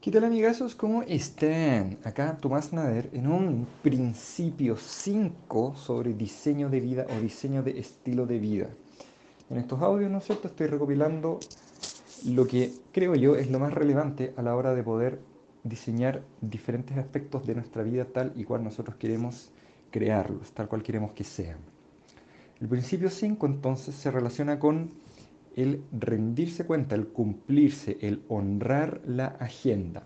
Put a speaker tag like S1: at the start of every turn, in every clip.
S1: ¿Qué tal amigazos? ¿Cómo están? Acá Tomás Nader en un principio 5 sobre diseño de vida o diseño de estilo de vida. En estos audios, ¿no es cierto? Estoy recopilando lo que creo yo es lo más relevante a la hora de poder diseñar diferentes aspectos de nuestra vida tal y cual nosotros queremos crearlos, tal cual queremos que sean. El principio 5 entonces se relaciona con el rendirse cuenta, el cumplirse, el honrar la agenda.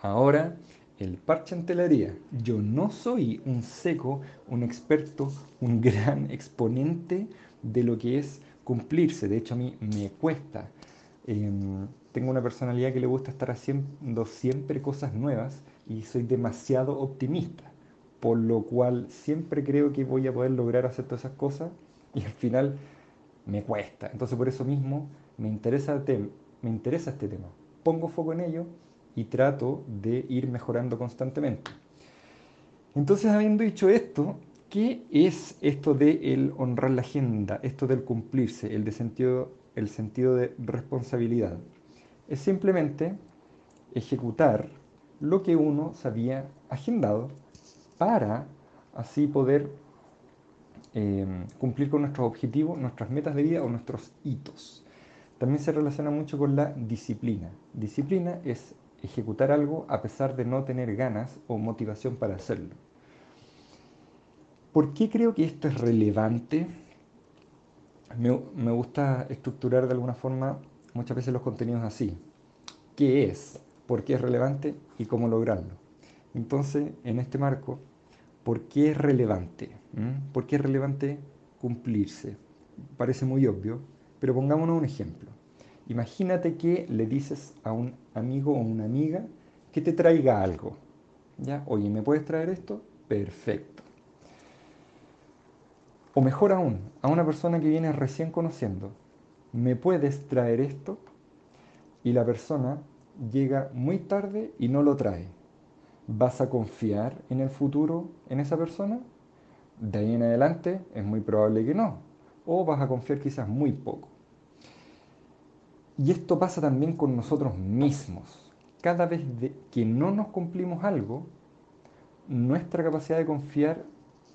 S1: Ahora, el parche en telaría. Yo no soy un seco, un experto, un gran exponente de lo que es cumplirse. De hecho, a mí me cuesta. Em, tengo una personalidad que le gusta estar haciendo siempre cosas nuevas y soy demasiado optimista, por lo cual siempre creo que voy a poder lograr hacer todas esas cosas y al final me cuesta. Entonces por eso mismo me interesa, me interesa este tema. Pongo foco en ello y trato de ir mejorando constantemente. Entonces habiendo dicho esto, ¿qué es esto de el honrar la agenda, esto del cumplirse, el, de sentido, el sentido de responsabilidad? Es simplemente ejecutar lo que uno se había agendado para así poder Em, cumplir con nuestros objetivos, nuestras metas de vida o nuestros hitos. También se relaciona mucho con la disciplina. Disciplina es ejecutar algo a pesar de no tener ganas o motivación para hacerlo. ¿Por qué creo que esto es relevante? Me, me, gusta estructurar de alguna forma muchas veces los contenidos así. ¿Qué es? ¿Por qué es relevante? ¿Y cómo lograrlo? Entonces, en este marco, ¿Por qué es relevante? ¿Mm? ¿Por qué es relevante cumplirse? Parece muy obvio, pero pongámonos un ejemplo. Imagínate que le dices a un amigo o una amiga que te traiga algo. ¿Ya? Oye, ¿me puedes traer esto? Perfecto. O mejor aún, a una persona que viene recién conociendo, ¿me puedes traer esto? Y la persona llega muy tarde y no lo trae. ¿Vas a confiar en el futuro en esa persona? De ahí en adelante es muy probable que no. O vas a confiar quizás muy poco. Y esto pasa también con nosotros mismos. Cada vez que no nos cumplimos algo, nuestra capacidad de confiar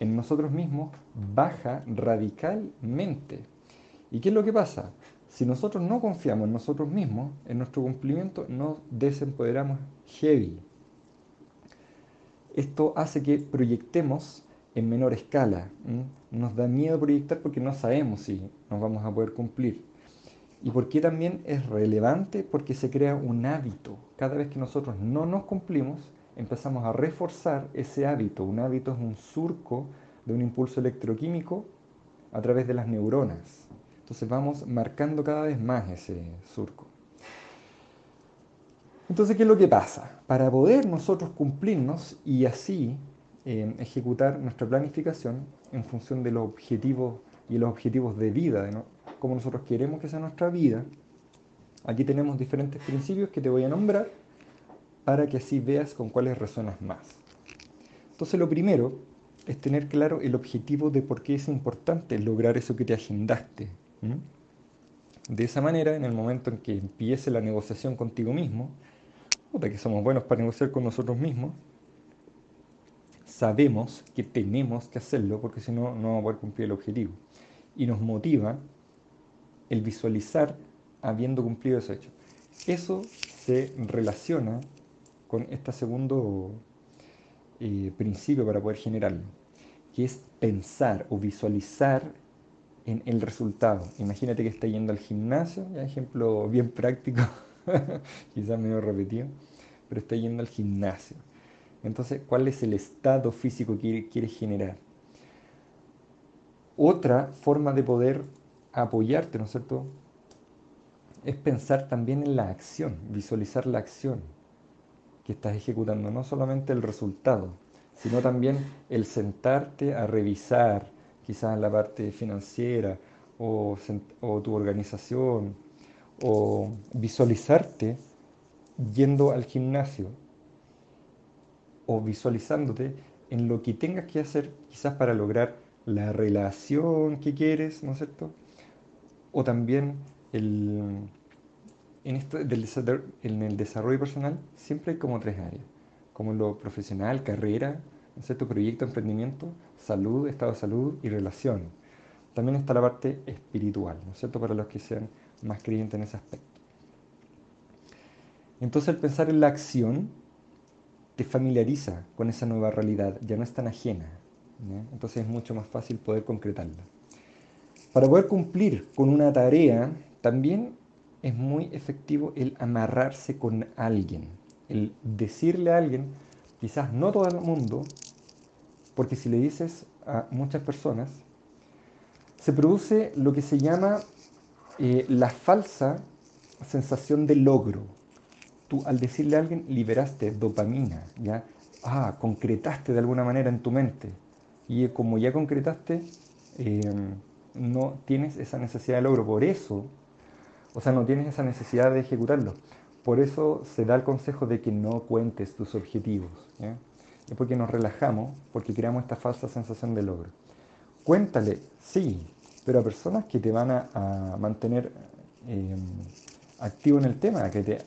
S1: en nosotros mismos baja radicalmente. ¿Y qué es lo que pasa? Si nosotros no confiamos en nosotros mismos, en nuestro cumplimiento, nos desempoderamos heavy. Esto hace que proyectemos en menor escala. Nos da miedo proyectar porque no sabemos si nos vamos a poder cumplir. ¿Y por qué también es relevante? Porque se crea un hábito. Cada vez que nosotros no nos cumplimos, empezamos a reforzar ese hábito. Un hábito es un surco de un impulso electroquímico a través de las neuronas. Entonces vamos marcando cada vez más ese surco. Entonces, ¿qué es lo que pasa? Para poder nosotros cumplirnos y así eh, ejecutar nuestra planificación en función de los objetivos y los objetivos de vida, de cómo nosotros queremos que sea nuestra vida, aquí tenemos diferentes principios que te voy a nombrar para que así veas con cuáles resuenas más. Entonces, lo primero es tener claro el objetivo de por qué es importante lograr eso que te agendaste. De esa manera, en el momento en que empiece la negociación contigo mismo, que somos buenos para negociar con nosotros mismos, sabemos que tenemos que hacerlo porque si no, no vamos a poder cumplir el objetivo. Y nos motiva el visualizar habiendo cumplido ese hecho. Eso se relaciona con este segundo eh, principio para poder generarlo, que es pensar o visualizar en el resultado. Imagínate que está yendo al gimnasio, ejemplo bien práctico. quizás medio repetido, pero está yendo al gimnasio. Entonces, ¿cuál es el estado físico que quiere generar? Otra forma de poder apoyarte, ¿no es cierto? Es pensar también en la acción, visualizar la acción que estás ejecutando, no solamente el resultado, sino también el sentarte a revisar quizás la parte financiera o, o tu organización o visualizarte yendo al gimnasio o visualizándote en lo que tengas que hacer quizás para lograr la relación que quieres, ¿no es cierto? O también el, en, esto del en el desarrollo personal siempre hay como tres áreas, como lo profesional, carrera, ¿no tu proyecto, emprendimiento, salud, estado de salud y relación. También está la parte espiritual, ¿no es cierto?, para los que sean más creyentes en ese aspecto. Entonces el pensar en la acción te familiariza con esa nueva realidad, ya no es tan ajena. Entonces es mucho más fácil poder concretarla. Para poder cumplir con una tarea, también es muy efectivo el amarrarse con alguien, el decirle a alguien, quizás no todo el mundo, porque si le dices a muchas personas, se produce lo que se llama eh, la falsa sensación de logro. Al decirle a alguien liberaste dopamina, ¿ya? Ah, concretaste de alguna manera en tu mente. Y como ya concretaste, em, no tienes esa necesidad de logro. Por eso, o sea, no tienes esa necesidad de ejecutarlo. Por eso se da el consejo de que no cuentes tus objetivos. Es porque nos relajamos, porque creamos esta falsa sensación de logro. Cuéntale, sí, pero a personas que te van a, mantener em, activo en el tema, que te,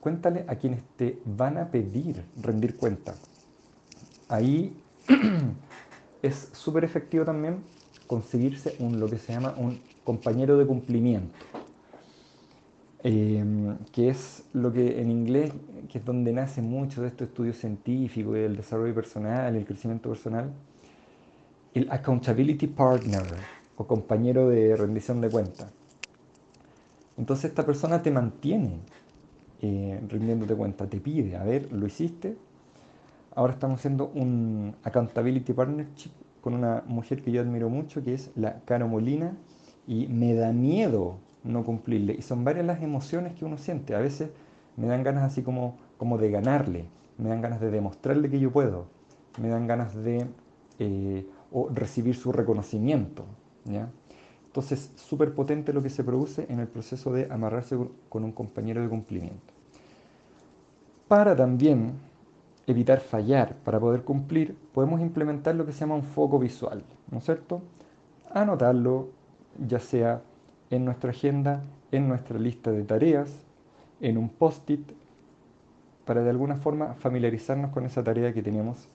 S1: cuéntale a quienes te van a pedir rendir cuenta. Ahí es súper efectivo también conseguirse un, lo que se llama un compañero de cumplimiento, em, que es lo que en inglés, que es donde nace mucho de estos estudios científicos y del desarrollo personal, el crecimiento personal, el accountability partner o compañero de rendición de cuentas. Entonces esta persona te mantiene eh, rindiéndote cuenta, te pide, a ver, ¿lo hiciste? Ahora estamos haciendo un accountability partnership con una mujer que yo admiro mucho, que es la Caro Molina, y me da miedo no cumplirle. Y son varias las emociones que uno siente. A veces me dan ganas así como, como de ganarle, me dan ganas de demostrarle que yo puedo, me dan ganas de eh, recibir su reconocimiento. Entonces, súper potente lo que se produce en el proceso de amarrarse con un compañero de cumplimiento. Para también evitar fallar, para poder cumplir, podemos implementar lo que se llama un foco visual, ¿no es cierto? Anotarlo, ya sea en nuestra agenda, en nuestra lista de tareas, en un post-it, para de alguna forma familiarizarnos con esa tarea que tenemos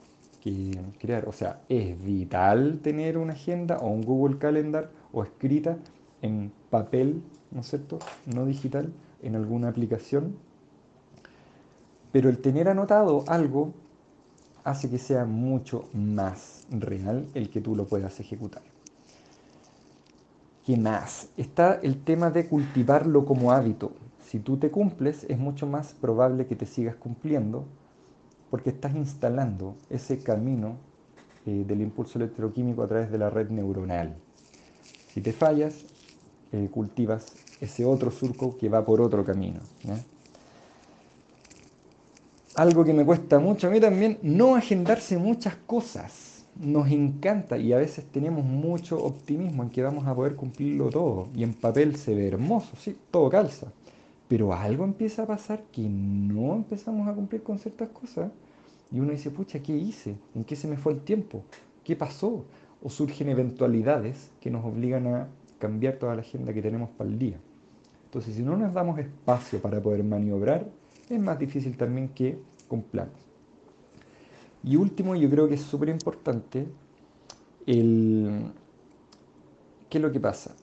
S1: crear. O sea, es vital tener una agenda o un Google Calendar o escrita en papel, ¿no es cierto? No digital, en alguna aplicación. Pero el tener anotado algo hace que sea mucho más real el que tú lo puedas ejecutar. ¿Qué más? Está el tema de cultivarlo como hábito. Si tú te cumples, es mucho más probable que te sigas cumpliendo porque estás instalando ese camino eh, del impulso electroquímico a través de la red neuronal. Si te fallas, eh, cultivas ese otro surco que va por otro camino. Algo que me cuesta mucho a mí también, no agendarse muchas cosas. Nos encanta y a veces tenemos mucho optimismo en que vamos a poder cumplirlo todo. Y en papel se ve hermoso, sí, todo calza. Pero algo empieza a pasar que no empezamos a cumplir con ciertas cosas y uno dice, pucha, ¿qué hice? ¿En qué se me fue el tiempo? ¿Qué pasó? O surgen eventualidades que nos obligan a cambiar toda la agenda que tenemos para el día. Entonces, si no nos damos espacio para poder maniobrar, es más difícil también que cumplamos. Y último, yo creo que es súper importante el... ¿Qué es lo que pasa?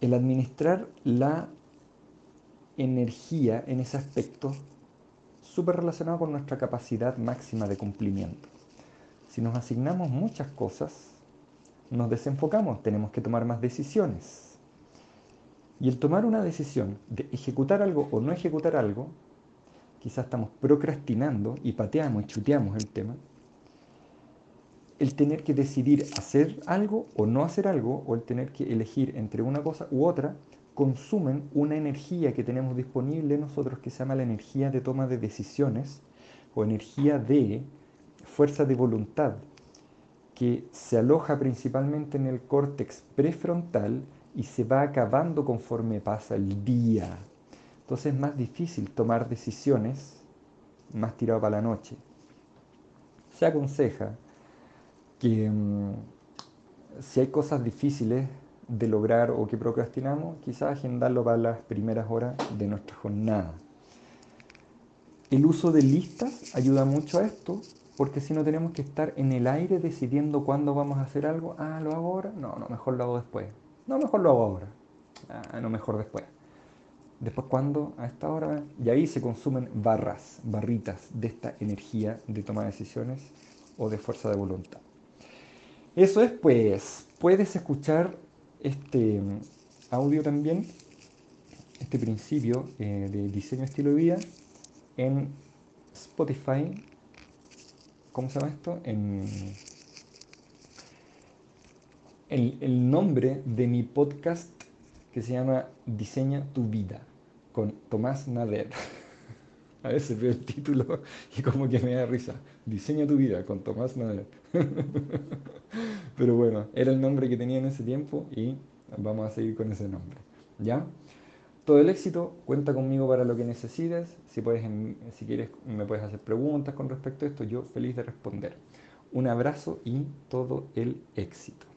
S1: El administrar la energía en ese aspecto súper relacionado con nuestra capacidad máxima de cumplimiento. Si nos asignamos muchas cosas, nos desenfocamos, tenemos que tomar más decisiones. Y el tomar una decisión de ejecutar algo o no ejecutar algo, quizás estamos procrastinando y pateamos y chuteamos el tema. El tener que decidir hacer algo o no hacer algo, o el tener que elegir entre una cosa u otra, consumen una energía que tenemos disponible nosotros que se llama la energía de toma de decisiones o energía de fuerza de voluntad que se aloja principalmente en el córtex prefrontal y se va acabando conforme pasa el día. Entonces es más difícil tomar decisiones más tirado para la noche. Se aconseja que mm, si hay cosas difíciles de lograr o que procrastinamos, quizás agendarlo para las primeras horas de nuestra jornada. El uso de listas ayuda mucho a esto, porque si no tenemos que estar en el aire decidiendo cuándo vamos a hacer algo, ah, lo hago ahora, no, no, mejor lo hago después, no, mejor lo hago ahora, ah, no, mejor después. Después cuándo, a esta hora, y ahí se consumen barras, barritas de esta energía de toma de decisiones o de fuerza de voluntad. Eso es, pues, puedes escuchar este audio también, este principio eh, de diseño estilo de vida en Spotify. ¿Cómo se llama esto? En el, el nombre de mi podcast que se llama Diseña tu vida con Tomás Nader. A veces veo el título y como que me da risa. Diseña tu vida con Tomás Nader. Pero bueno, era el nombre que tenía en ese tiempo y vamos a seguir con ese nombre. ¿Ya? Todo el éxito, cuenta conmigo para lo que necesites. Si, puedes, si quieres, me puedes hacer preguntas con respecto a esto. Yo feliz de responder. Un abrazo y todo el éxito.